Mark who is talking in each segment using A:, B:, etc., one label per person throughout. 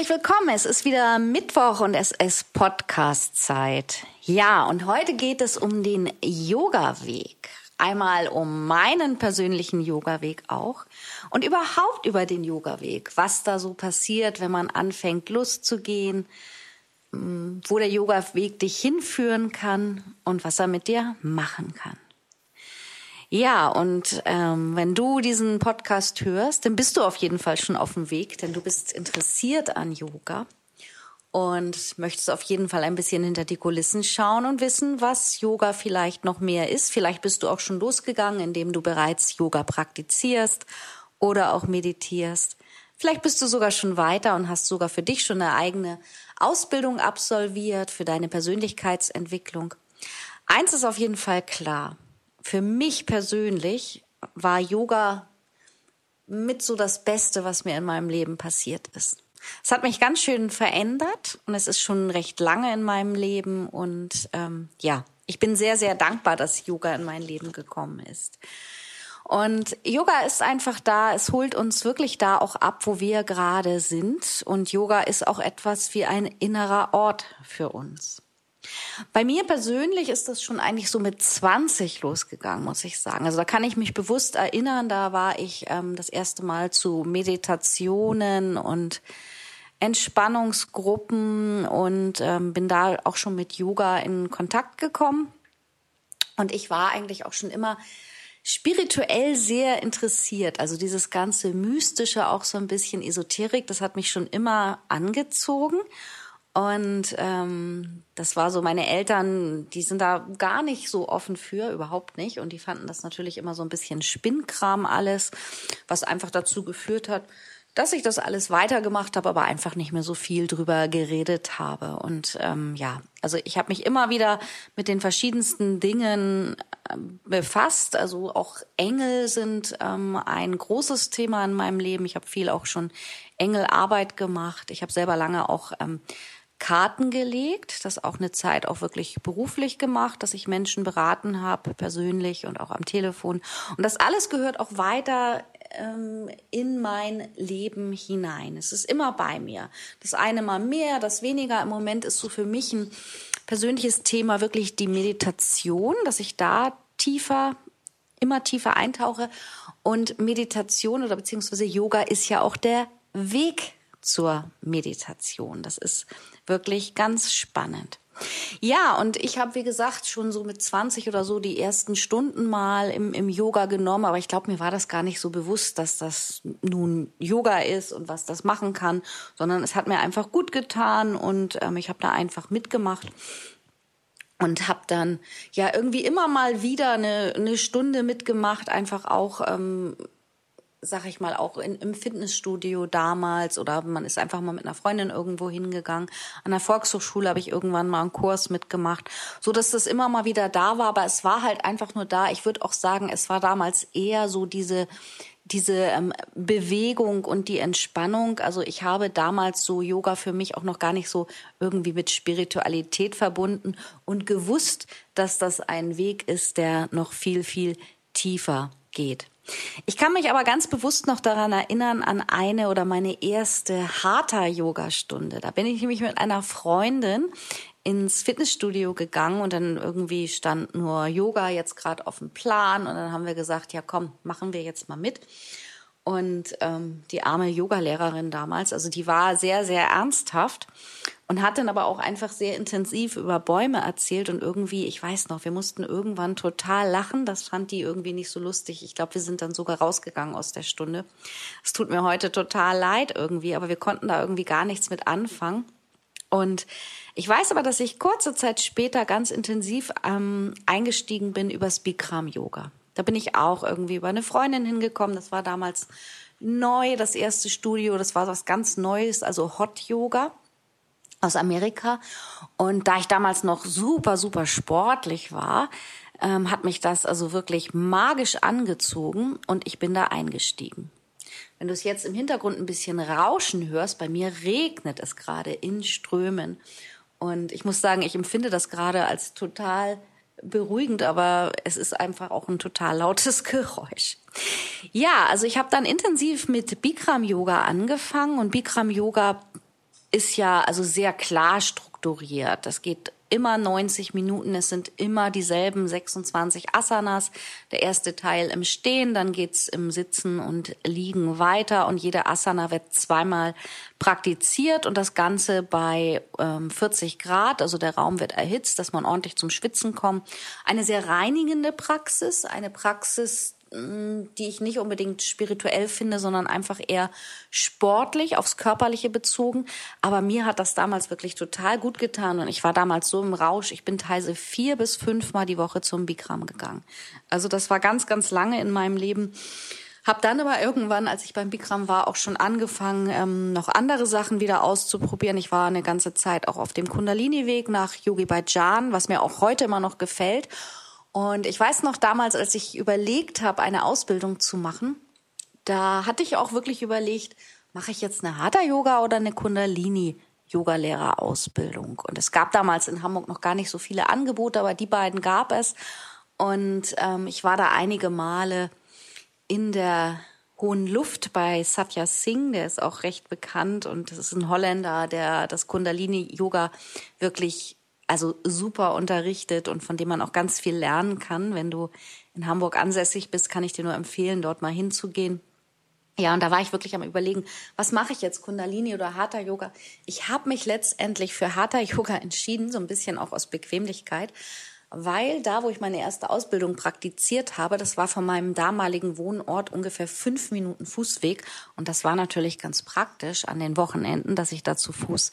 A: Herzlich willkommen. Es ist wieder Mittwoch und es ist Podcast-Zeit. Ja, und heute geht es um den Yoga-Weg. Einmal um meinen persönlichen Yoga-Weg auch und überhaupt über den Yoga-Weg. Was da so passiert, wenn man anfängt, Lust zu gehen, mm, wo der Yoga-Weg dich hinführen kann und was er mit dir machen kann. Ja, und ähm, wenn du diesen Podcast hörst, dann bist du auf jeden Fall schon auf dem Weg, denn du bist interessiert an Yoga und möchtest auf jeden Fall ein bisschen hinter die Kulissen schauen und wissen, was Yoga vielleicht noch mehr ist. Vielleicht bist du auch schon losgegangen, indem du bereits Yoga praktizierst oder auch meditierst. Vielleicht bist du sogar schon weiter und hast sogar für dich schon eine eigene Ausbildung absolviert für deine Persönlichkeitsentwicklung. Eins ist auf jeden Fall klar für mich persönlich war Yoga mit so das Beste, was mir in meinem Leben passiert ist. Es hat mich ganz schön verändert und es ist schon recht lange in meinem Leben und ähm, ja, ich bin sehr, sehr dankbar, dass Yoga in mein Leben gekommen ist. Und Yoga ist einfach da, es holt uns wirklich da auch ab, wo wir gerade sind. Und Yoga ist auch etwas wie ein innerer Ort für uns. Bei mir persönlich ist das schon eigentlich so mit 20 losgegangen, muss ich sagen. Also da kann ich mich bewusst erinnern, da war ich ähm, das erste Mal zu Meditationen und Entspannungsgruppen und ähm, bin da auch schon mit Yoga in Kontakt gekommen. Und ich war eigentlich auch schon immer spirituell sehr interessiert. Also dieses ganze Mystische, auch so ein bisschen Esoterik, das hat mich schon immer angezogen. Und ähm, das war so, meine Eltern, die sind da gar nicht so offen für, überhaupt nicht. Und die fanden das natürlich immer so ein bisschen Spinnkram alles, was einfach dazu geführt hat, dass ich das alles weitergemacht habe, aber einfach nicht mehr so viel drüber geredet habe. Und ähm, ja, also ich habe mich immer wieder mit den verschiedensten Dingen ähm, befasst. Also auch Engel sind ähm, ein großes Thema in meinem Leben. Ich habe viel auch schon Engelarbeit gemacht. Ich habe selber lange auch ähm, Karten gelegt, das auch eine Zeit auch wirklich beruflich gemacht, dass ich Menschen beraten habe, persönlich und auch am Telefon. Und das alles gehört auch weiter ähm, in mein Leben hinein. Es ist immer bei mir. Das eine mal mehr, das weniger. Im Moment ist so für mich ein persönliches Thema wirklich die Meditation, dass ich da tiefer, immer tiefer eintauche. Und Meditation oder beziehungsweise Yoga ist ja auch der Weg zur Meditation. Das ist wirklich ganz spannend. Ja, und ich habe, wie gesagt, schon so mit 20 oder so die ersten Stunden mal im, im Yoga genommen, aber ich glaube, mir war das gar nicht so bewusst, dass das nun Yoga ist und was das machen kann, sondern es hat mir einfach gut getan und ähm, ich habe da einfach mitgemacht und habe dann ja irgendwie immer mal wieder eine, eine Stunde mitgemacht, einfach auch ähm, sag ich mal, auch in, im Fitnessstudio damals oder man ist einfach mal mit einer Freundin irgendwo hingegangen. An der Volkshochschule habe ich irgendwann mal einen Kurs mitgemacht, so dass das immer mal wieder da war, aber es war halt einfach nur da. Ich würde auch sagen, es war damals eher so diese diese ähm, Bewegung und die Entspannung. Also ich habe damals so Yoga für mich auch noch gar nicht so irgendwie mit Spiritualität verbunden und gewusst, dass das ein Weg ist, der noch viel, viel tiefer geht. Ich kann mich aber ganz bewusst noch daran erinnern an eine oder meine erste Hatha-Yoga-Stunde. Da bin ich nämlich mit einer Freundin ins Fitnessstudio gegangen und dann irgendwie stand nur Yoga jetzt gerade auf dem Plan und dann haben wir gesagt, ja komm, machen wir jetzt mal mit. Und ähm, die arme Yogalehrerin damals, also die war sehr, sehr ernsthaft und hat dann aber auch einfach sehr intensiv über Bäume erzählt und irgendwie, ich weiß noch, wir mussten irgendwann total lachen. Das fand die irgendwie nicht so lustig. Ich glaube, wir sind dann sogar rausgegangen aus der Stunde. Es tut mir heute total leid irgendwie, aber wir konnten da irgendwie gar nichts mit anfangen. Und ich weiß aber, dass ich kurze Zeit später ganz intensiv ähm, eingestiegen bin übers Bikram Yoga. Da bin ich auch irgendwie über eine Freundin hingekommen. Das war damals neu, das erste Studio. Das war was ganz Neues, also Hot Yoga aus Amerika. Und da ich damals noch super, super sportlich war, ähm, hat mich das also wirklich magisch angezogen und ich bin da eingestiegen. Wenn du es jetzt im Hintergrund ein bisschen rauschen hörst, bei mir regnet es gerade in Strömen. Und ich muss sagen, ich empfinde das gerade als total beruhigend, aber es ist einfach auch ein total lautes Geräusch. Ja, also ich habe dann intensiv mit Bikram Yoga angefangen und Bikram Yoga ist ja also sehr klar strukturiert. Das geht immer 90 Minuten. Es sind immer dieselben 26 Asanas. Der erste Teil im Stehen, dann geht's im Sitzen und Liegen weiter und jede Asana wird zweimal praktiziert und das Ganze bei ähm, 40 Grad. Also der Raum wird erhitzt, dass man ordentlich zum Schwitzen kommt. Eine sehr reinigende Praxis, eine Praxis, die ich nicht unbedingt spirituell finde, sondern einfach eher sportlich, aufs Körperliche bezogen. Aber mir hat das damals wirklich total gut getan und ich war damals so im Rausch. Ich bin teilweise vier bis fünfmal die Woche zum Bikram gegangen. Also das war ganz, ganz lange in meinem Leben. Hab dann aber irgendwann, als ich beim Bikram war, auch schon angefangen, ähm, noch andere Sachen wieder auszuprobieren. Ich war eine ganze Zeit auch auf dem Kundalini-Weg nach Yogi Bhajan, was mir auch heute immer noch gefällt. Und ich weiß noch damals, als ich überlegt habe, eine Ausbildung zu machen, da hatte ich auch wirklich überlegt, mache ich jetzt eine Hatha Yoga oder eine Kundalini Yoga Lehrerausbildung? Und es gab damals in Hamburg noch gar nicht so viele Angebote, aber die beiden gab es. Und ähm, ich war da einige Male in der hohen Luft bei Satya Singh, der ist auch recht bekannt und das ist ein Holländer, der das Kundalini Yoga wirklich also super unterrichtet und von dem man auch ganz viel lernen kann. Wenn du in Hamburg ansässig bist, kann ich dir nur empfehlen, dort mal hinzugehen. Ja, und da war ich wirklich am überlegen, was mache ich jetzt, Kundalini oder Hatha Yoga? Ich habe mich letztendlich für Hatha Yoga entschieden, so ein bisschen auch aus Bequemlichkeit, weil da, wo ich meine erste Ausbildung praktiziert habe, das war von meinem damaligen Wohnort ungefähr fünf Minuten Fußweg und das war natürlich ganz praktisch an den Wochenenden, dass ich da zu Fuß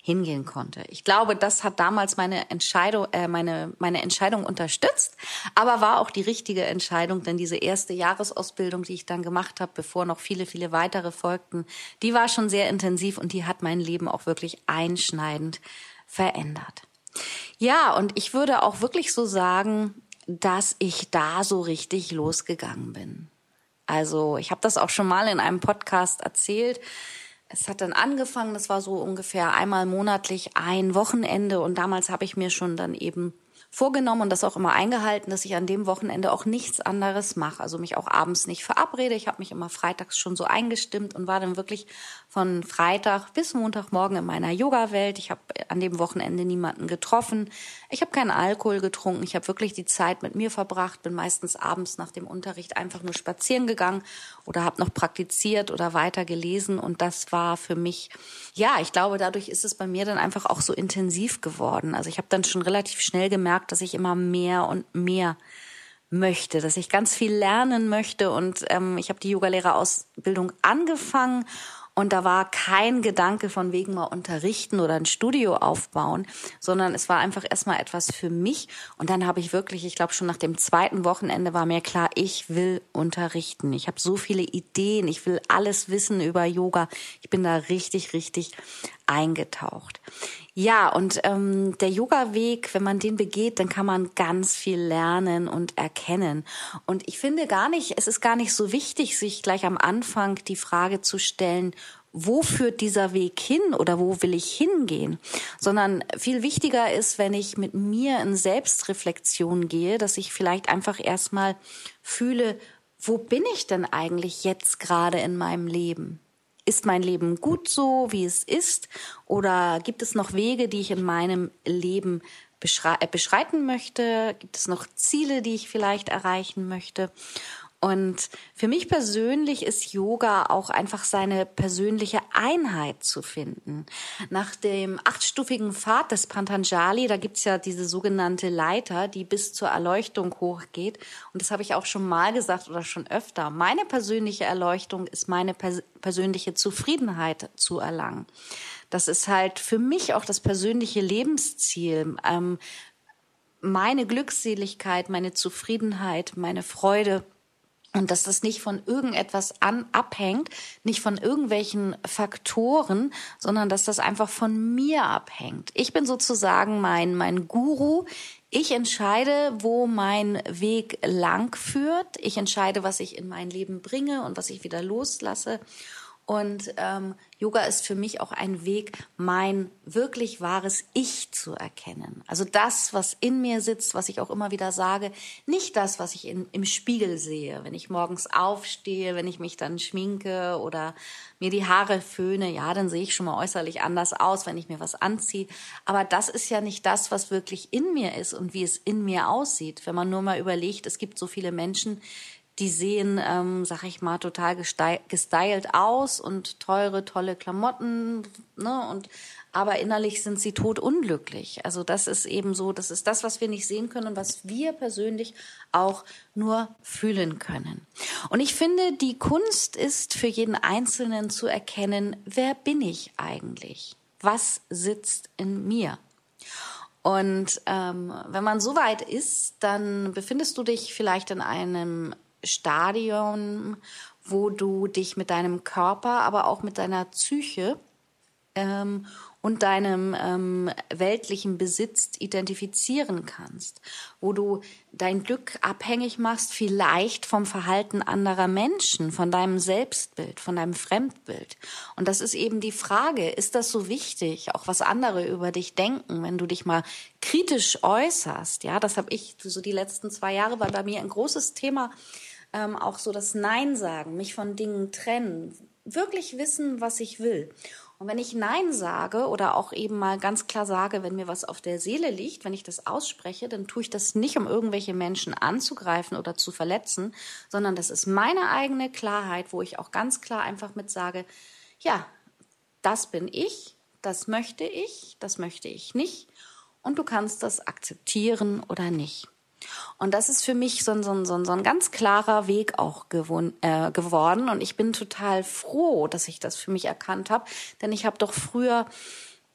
A: hingehen konnte. Ich glaube, das hat damals meine Entscheidung, äh, meine, meine Entscheidung unterstützt, aber war auch die richtige Entscheidung, denn diese erste Jahresausbildung, die ich dann gemacht habe, bevor noch viele, viele weitere folgten, die war schon sehr intensiv und die hat mein Leben auch wirklich einschneidend verändert. Ja, und ich würde auch wirklich so sagen, dass ich da so richtig losgegangen bin. Also ich habe das auch schon mal in einem Podcast erzählt es hat dann angefangen, das war so ungefähr einmal monatlich ein Wochenende und damals habe ich mir schon dann eben vorgenommen und das auch immer eingehalten, dass ich an dem Wochenende auch nichts anderes mache, also mich auch abends nicht verabrede. Ich habe mich immer freitags schon so eingestimmt und war dann wirklich von Freitag bis Montagmorgen in meiner Yoga-Welt. Ich habe an dem Wochenende niemanden getroffen. Ich habe keinen Alkohol getrunken. Ich habe wirklich die Zeit mit mir verbracht, bin meistens abends nach dem Unterricht einfach nur spazieren gegangen oder habe noch praktiziert oder weiter gelesen und das war für mich ja, ich glaube, dadurch ist es bei mir dann einfach auch so intensiv geworden. Also ich habe dann schon relativ schnell gemerkt, dass ich immer mehr und mehr möchte, dass ich ganz viel lernen möchte und ähm, ich habe die Yogalehrerausbildung angefangen und da war kein Gedanke von wegen mal unterrichten oder ein Studio aufbauen, sondern es war einfach erstmal etwas für mich. Und dann habe ich wirklich, ich glaube schon nach dem zweiten Wochenende war mir klar, ich will unterrichten. Ich habe so viele Ideen, ich will alles wissen über Yoga. Ich bin da richtig, richtig eingetaucht. Ja, und ähm, der Yoga-Weg, wenn man den begeht, dann kann man ganz viel lernen und erkennen. Und ich finde gar nicht, es ist gar nicht so wichtig, sich gleich am Anfang die Frage zu stellen, wo führt dieser Weg hin oder wo will ich hingehen, sondern viel wichtiger ist, wenn ich mit mir in Selbstreflexion gehe, dass ich vielleicht einfach erstmal fühle, wo bin ich denn eigentlich jetzt gerade in meinem Leben? Ist mein Leben gut so, wie es ist? Oder gibt es noch Wege, die ich in meinem Leben äh, beschreiten möchte? Gibt es noch Ziele, die ich vielleicht erreichen möchte? Und für mich persönlich ist Yoga auch einfach seine persönliche Einheit zu finden. Nach dem achtstufigen Pfad des Pantanjali, da gibt's ja diese sogenannte Leiter, die bis zur Erleuchtung hochgeht. Und das habe ich auch schon mal gesagt oder schon öfter. Meine persönliche Erleuchtung ist meine pers persönliche Zufriedenheit zu erlangen. Das ist halt für mich auch das persönliche Lebensziel. Ähm, meine Glückseligkeit, meine Zufriedenheit, meine Freude und dass das nicht von irgendetwas an abhängt, nicht von irgendwelchen Faktoren, sondern dass das einfach von mir abhängt. Ich bin sozusagen mein, mein Guru. Ich entscheide, wo mein Weg lang führt. Ich entscheide, was ich in mein Leben bringe und was ich wieder loslasse. Und ähm, Yoga ist für mich auch ein Weg, mein wirklich wahres Ich zu erkennen. Also das, was in mir sitzt, was ich auch immer wieder sage, nicht das, was ich in, im Spiegel sehe, wenn ich morgens aufstehe, wenn ich mich dann schminke oder mir die Haare föhne, ja, dann sehe ich schon mal äußerlich anders aus, wenn ich mir was anziehe. Aber das ist ja nicht das, was wirklich in mir ist und wie es in mir aussieht. Wenn man nur mal überlegt, es gibt so viele Menschen, die sehen, ähm, sag ich mal, total gestylt aus und teure, tolle Klamotten, ne? Und aber innerlich sind sie totunglücklich. Also das ist eben so, das ist das, was wir nicht sehen können und was wir persönlich auch nur fühlen können. Und ich finde, die Kunst ist für jeden Einzelnen zu erkennen, wer bin ich eigentlich? Was sitzt in mir? Und ähm, wenn man so weit ist, dann befindest du dich vielleicht in einem Stadion, wo du dich mit deinem Körper, aber auch mit deiner Psyche ähm, und deinem ähm, weltlichen Besitz identifizieren kannst, wo du dein Glück abhängig machst, vielleicht vom Verhalten anderer Menschen, von deinem Selbstbild, von deinem Fremdbild. Und das ist eben die Frage, ist das so wichtig, auch was andere über dich denken, wenn du dich mal kritisch äußerst? Ja, das habe ich so die letzten zwei Jahre war bei mir ein großes Thema ähm, auch so das Nein sagen, mich von Dingen trennen, wirklich wissen, was ich will. Und wenn ich Nein sage oder auch eben mal ganz klar sage, wenn mir was auf der Seele liegt, wenn ich das ausspreche, dann tue ich das nicht, um irgendwelche Menschen anzugreifen oder zu verletzen, sondern das ist meine eigene Klarheit, wo ich auch ganz klar einfach mit sage, ja, das bin ich, das möchte ich, das möchte ich nicht und du kannst das akzeptieren oder nicht. Und das ist für mich so ein, so ein, so ein, so ein ganz klarer Weg auch gewon, äh, geworden. Und ich bin total froh, dass ich das für mich erkannt habe. Denn ich habe doch früher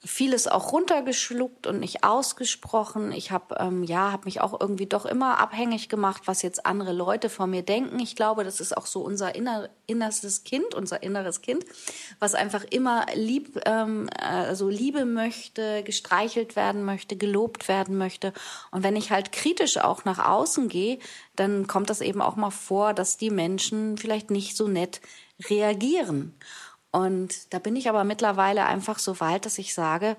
A: vieles auch runtergeschluckt und nicht ausgesprochen. Ich habe ähm, ja, habe mich auch irgendwie doch immer abhängig gemacht, was jetzt andere Leute von mir denken. Ich glaube, das ist auch so unser inner, innerstes Kind, unser inneres Kind, was einfach immer lieb, ähm, also Liebe möchte, gestreichelt werden möchte, gelobt werden möchte. Und wenn ich halt kritisch auch nach außen gehe, dann kommt das eben auch mal vor, dass die Menschen vielleicht nicht so nett reagieren. Und da bin ich aber mittlerweile einfach so weit, dass ich sage,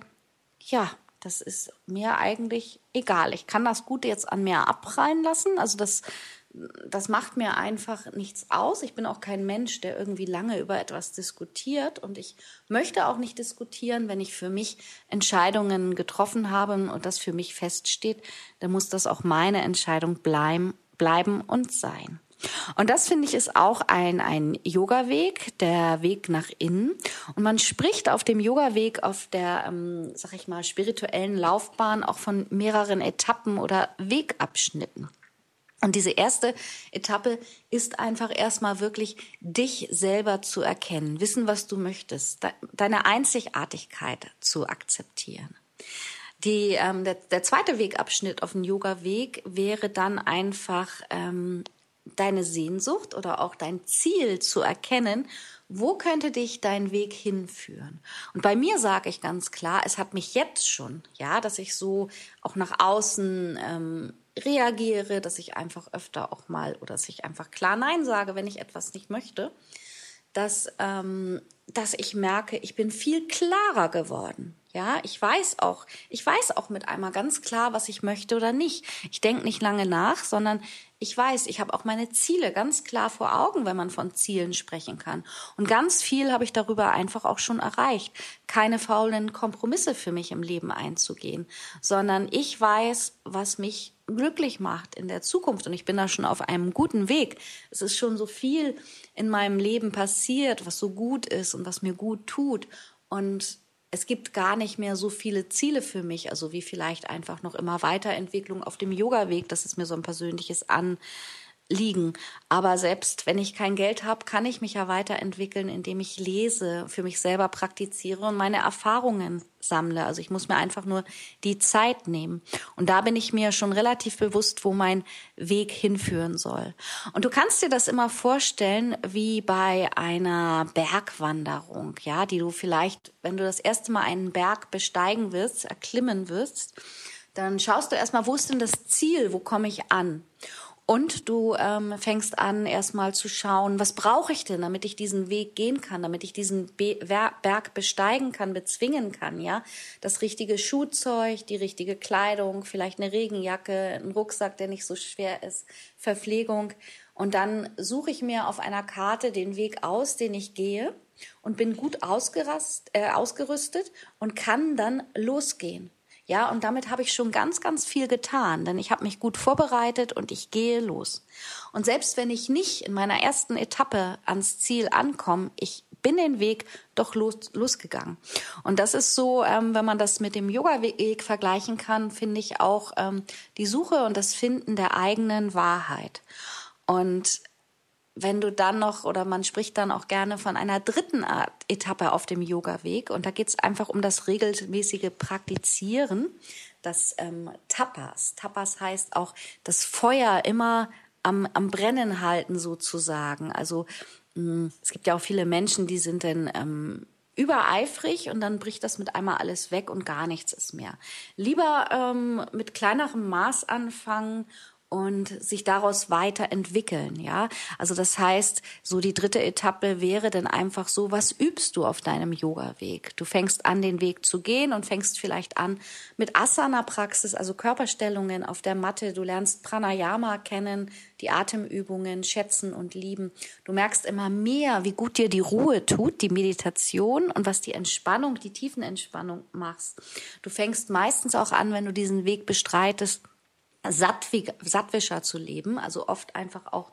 A: ja, das ist mir eigentlich egal. Ich kann das Gute jetzt an mir abprallen lassen. Also das, das macht mir einfach nichts aus. Ich bin auch kein Mensch, der irgendwie lange über etwas diskutiert. Und ich möchte auch nicht diskutieren, wenn ich für mich Entscheidungen getroffen habe und das für mich feststeht, dann muss das auch meine Entscheidung bleiben, bleiben und sein. Und das finde ich ist auch ein, ein Yoga-Weg, der Weg nach innen. Und man spricht auf dem Yoga-Weg, auf der, ähm, sag ich mal, spirituellen Laufbahn auch von mehreren Etappen oder Wegabschnitten. Und diese erste Etappe ist einfach erstmal wirklich dich selber zu erkennen, wissen, was du möchtest, deine Einzigartigkeit zu akzeptieren. Die, ähm, der, der zweite Wegabschnitt auf dem Yoga-Weg wäre dann einfach ähm, deine Sehnsucht oder auch dein Ziel zu erkennen, wo könnte dich dein Weg hinführen? Und bei mir sage ich ganz klar, es hat mich jetzt schon, ja, dass ich so auch nach außen ähm, reagiere, dass ich einfach öfter auch mal oder dass ich einfach klar Nein sage, wenn ich etwas nicht möchte, dass, ähm, dass ich merke, ich bin viel klarer geworden. Ja, ich weiß auch, ich weiß auch mit einmal ganz klar, was ich möchte oder nicht. Ich denke nicht lange nach, sondern ich weiß, ich habe auch meine Ziele ganz klar vor Augen, wenn man von Zielen sprechen kann. Und ganz viel habe ich darüber einfach auch schon erreicht. Keine faulen Kompromisse für mich im Leben einzugehen, sondern ich weiß, was mich glücklich macht in der Zukunft. Und ich bin da schon auf einem guten Weg. Es ist schon so viel in meinem Leben passiert, was so gut ist und was mir gut tut. Und es gibt gar nicht mehr so viele Ziele für mich, also wie vielleicht einfach noch immer Weiterentwicklung auf dem Yoga-Weg. Das ist mir so ein persönliches An, liegen. Aber selbst wenn ich kein Geld habe, kann ich mich ja weiterentwickeln, indem ich lese, für mich selber praktiziere und meine Erfahrungen sammle. Also ich muss mir einfach nur die Zeit nehmen. Und da bin ich mir schon relativ bewusst, wo mein Weg hinführen soll. Und du kannst dir das immer vorstellen, wie bei einer Bergwanderung, ja, die du vielleicht, wenn du das erste Mal einen Berg besteigen wirst, erklimmen wirst, dann schaust du erstmal, wo ist denn das Ziel, wo komme ich an? Und du ähm, fängst an, erstmal zu schauen, was brauche ich denn, damit ich diesen Weg gehen kann, damit ich diesen Be Berg besteigen kann, bezwingen kann, ja? Das richtige Schuhzeug, die richtige Kleidung, vielleicht eine Regenjacke, ein Rucksack, der nicht so schwer ist, Verpflegung. Und dann suche ich mir auf einer Karte den Weg aus, den ich gehe und bin gut ausgerast, äh, ausgerüstet und kann dann losgehen. Ja, und damit habe ich schon ganz, ganz viel getan, denn ich habe mich gut vorbereitet und ich gehe los. Und selbst wenn ich nicht in meiner ersten Etappe ans Ziel ankomme, ich bin den Weg doch los, losgegangen. Und das ist so, ähm, wenn man das mit dem Yoga-Weg vergleichen kann, finde ich auch ähm, die Suche und das Finden der eigenen Wahrheit. Und wenn du dann noch, oder man spricht dann auch gerne von einer dritten Art Etappe auf dem Yoga-Weg, und da geht es einfach um das regelmäßige Praktizieren, das ähm, Tapas. Tapas heißt auch das Feuer immer am, am Brennen halten sozusagen. Also mh, mm, es gibt ja auch viele Menschen, die sind dann ähm, übereifrig und dann bricht das mit einmal alles weg und gar nichts ist mehr. Lieber ähm, mit kleinerem Maß anfangen und sich daraus weiterentwickeln, ja. Also das heißt, so die dritte Etappe wäre dann einfach so, was übst du auf deinem Yoga-Weg? Du fängst an, den Weg zu gehen und fängst vielleicht an mit Asana-Praxis, also Körperstellungen auf der Matte. Du lernst Pranayama kennen, die Atemübungen schätzen und lieben. Du merkst immer mehr, wie gut dir die Ruhe tut, die Meditation und was die Entspannung, die Tiefenentspannung machst. Du fängst meistens auch an, wenn du diesen Weg bestreitest, sattwischer zu leben, also oft einfach auch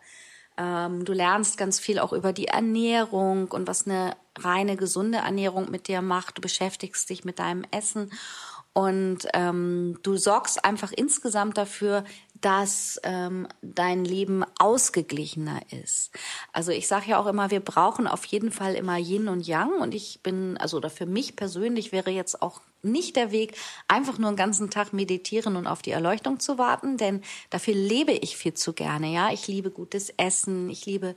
A: ähm, du lernst ganz viel auch über die Ernährung und was eine reine gesunde Ernährung mit dir macht. Du beschäftigst dich mit deinem Essen und ähm, du sorgst einfach insgesamt dafür, dass ähm, dein Leben ausgeglichener ist. Also ich sage ja auch immer, wir brauchen auf jeden Fall immer Yin und Yang. Und ich bin, also oder für mich persönlich wäre jetzt auch nicht der Weg, einfach nur einen ganzen Tag meditieren und auf die Erleuchtung zu warten, denn dafür lebe ich viel zu gerne. Ja, ich liebe gutes Essen, ich liebe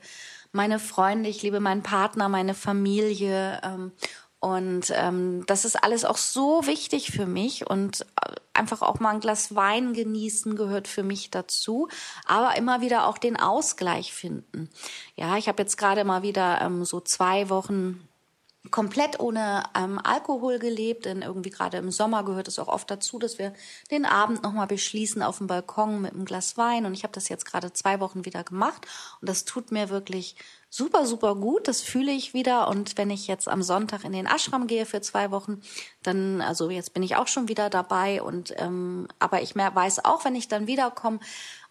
A: meine Freunde, ich liebe meinen Partner, meine Familie. Ähm, und ähm, das ist alles auch so wichtig für mich und äh, einfach auch mal ein Glas Wein genießen gehört für mich dazu, aber immer wieder auch den Ausgleich finden. Ja, ich habe jetzt gerade mal wieder ähm, so zwei Wochen komplett ohne ähm, Alkohol gelebt, denn irgendwie gerade im Sommer gehört es auch oft dazu, dass wir den Abend nochmal beschließen auf dem Balkon mit einem Glas Wein und ich habe das jetzt gerade zwei Wochen wieder gemacht und das tut mir wirklich super, super gut. Das fühle ich wieder. Und wenn ich jetzt am Sonntag in den Ashram gehe für zwei Wochen, dann, also jetzt bin ich auch schon wieder dabei. Und ähm, aber ich mehr weiß auch, wenn ich dann wiederkomme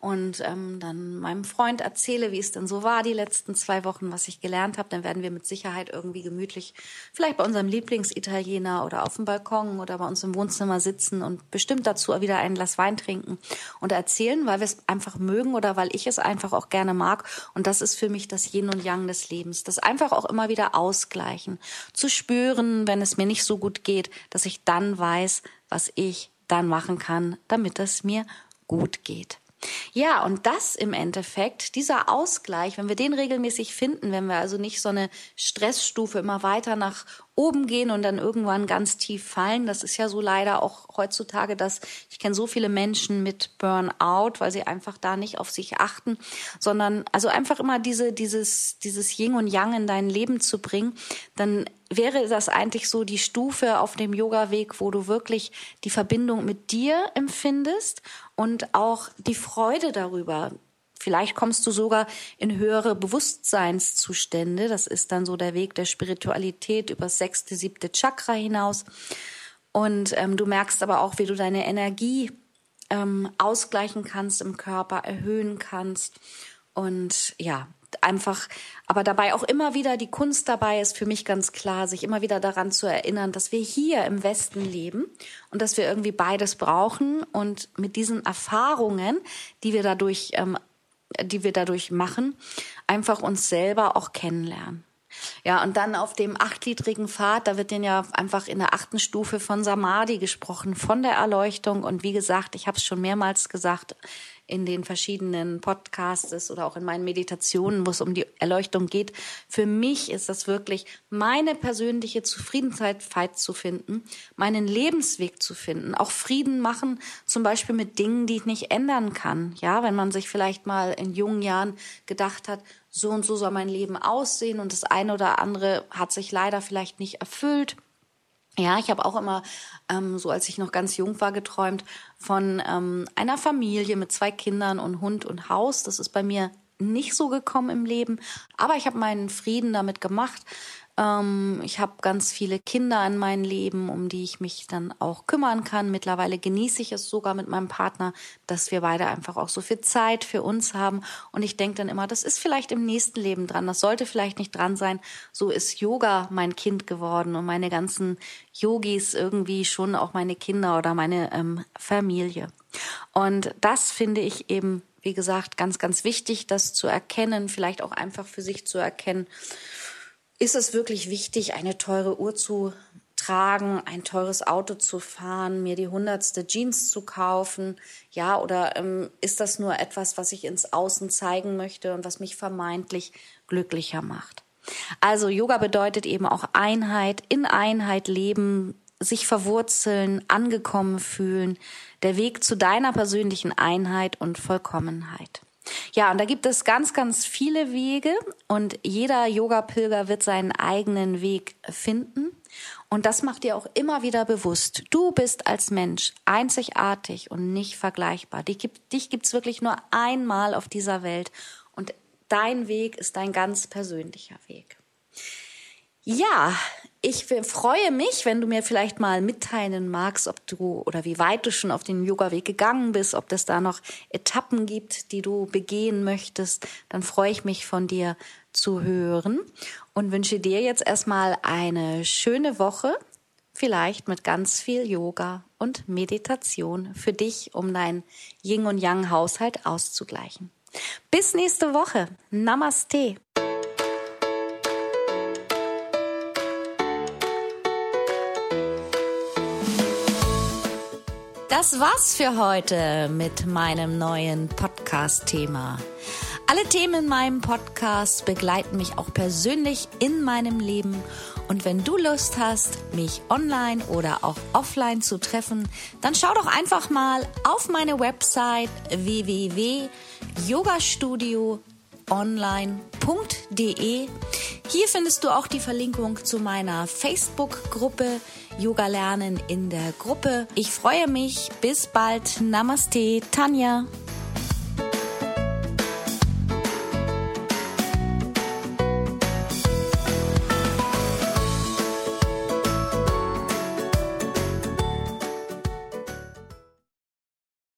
A: und ähm, dann meinem Freund erzähle, wie es denn so war die letzten zwei Wochen, was ich gelernt habe, dann werden wir mit Sicherheit irgendwie gemütlich vielleicht bei unserem Lieblingsitaliener oder auf dem Balkon oder bei uns im Wohnzimmer sitzen und bestimmt dazu wieder ein Glas Wein trinken und erzählen, weil wir es einfach mögen oder weil ich es einfach auch gerne mag. Und das ist für mich das Yin und Yang des Lebens. Das einfach auch immer wieder ausgleichen. Zu spüren, wenn es mir nicht so gut geht, dass ich dann weiß, was ich dann machen kann, damit es mir gut geht. Ja, und das im Endeffekt, dieser Ausgleich, wenn wir den regelmäßig finden, wenn wir also nicht so eine Stressstufe immer weiter nach oben gehen und dann irgendwann ganz tief fallen. Das ist ja so leider auch heutzutage, dass ich kenne so viele Menschen mit Burnout, weil sie einfach da nicht auf sich achten, sondern also einfach immer diese dieses dieses Yin und Yang in dein Leben zu bringen, dann wäre das eigentlich so die Stufe auf dem Yoga-Weg, wo du wirklich die Verbindung mit dir empfindest und auch die Freude darüber, Vielleicht kommst du sogar in höhere Bewusstseinszustände. Das ist dann so der Weg der Spiritualität über das sechste, siebte Chakra hinaus. Und ähm, du merkst aber auch, wie du deine Energie ähm, ausgleichen kannst im Körper, erhöhen kannst. Und ja, einfach, aber dabei auch immer wieder die Kunst dabei ist für mich ganz klar, sich immer wieder daran zu erinnern, dass wir hier im Westen leben und dass wir irgendwie beides brauchen und mit diesen Erfahrungen, die wir dadurch ähm, die wir dadurch machen, einfach uns selber auch kennenlernen. Ja, und dann auf dem achtgliedrigen Pfad, da wird den ja einfach in der achten Stufe von Samadhi gesprochen, von der Erleuchtung. Und wie gesagt, ich habe es schon mehrmals gesagt, in den verschiedenen Podcasts oder auch in meinen Meditationen, wo es um die Erleuchtung geht. Für mich ist das wirklich meine persönliche Zufriedenheit zu finden, meinen Lebensweg zu finden, auch Frieden machen, zum Beispiel mit Dingen, die ich nicht ändern kann. Ja, wenn man sich vielleicht mal in jungen Jahren gedacht hat, so und so soll mein Leben aussehen und das eine oder andere hat sich leider vielleicht nicht erfüllt ja, ich habe auch immer, ähm, so als ich noch ganz jung war, geträumt von ähm, einer Familie mit zwei Kindern und Hund und Haus. Das ist bei mir nicht so gekommen im Leben, aber ich habe meinen Frieden damit gemacht, ähm, ich habe ganz viele Kinder in meinem Leben, um die ich mich dann auch kümmern kann. Mittlerweile genieße ich es sogar mit meinem Partner, dass wir beide einfach auch so viel Zeit für uns haben. Und ich denke dann immer, das ist vielleicht im nächsten Leben dran. Das sollte vielleicht nicht dran sein. So ist Yoga mein Kind geworden und meine ganzen Yogis irgendwie schon auch meine Kinder oder meine ähm, Familie. Und das finde ich eben, wie gesagt, ganz, ganz wichtig, das zu erkennen, vielleicht auch einfach für sich zu erkennen ist es wirklich wichtig, eine teure Uhr zu tragen, ein teures Auto zu fahren, mir die hundertste Jeans zu kaufen? Ja, oder ähm, ist das nur etwas, was ich ins Außen zeigen möchte und was mich vermeintlich glücklicher macht? Also Yoga bedeutet eben auch Einheit, in Einheit leben, sich verwurzeln, angekommen fühlen, der Weg zu deiner persönlichen Einheit und Vollkommenheit. Ja, und da gibt es ganz, ganz viele Wege und jeder Yoga-Pilger wird seinen eigenen Weg finden. Und das macht dir auch immer wieder bewusst. Du bist als Mensch einzigartig und nicht vergleichbar. Dich gibt, dich gibt's wirklich nur einmal auf dieser Welt und dein Weg ist dein ganz persönlicher Weg. Ja, ich freue mich, wenn du mir vielleicht mal mitteilen magst, ob du oder wie weit du schon auf den Yoga-Weg gegangen bist, ob es da noch Etappen gibt, die du begehen möchtest. Dann freue ich mich von dir zu hören und wünsche dir jetzt erstmal eine schöne Woche, vielleicht mit ganz viel Yoga und Meditation für dich, um deinen Yin und Yang Haushalt auszugleichen. Bis nächste Woche. Namaste. Das war's für heute mit meinem neuen Podcast-Thema. Alle Themen in meinem Podcast begleiten mich auch persönlich in meinem Leben. Und wenn du Lust hast, mich online oder auch offline zu treffen, dann schau doch einfach mal auf meine Website www.yogastudio.online.de. Hier findest du auch die Verlinkung zu meiner Facebook-Gruppe Yoga lernen in der Gruppe. Ich freue mich. Bis bald. Namaste, Tanja.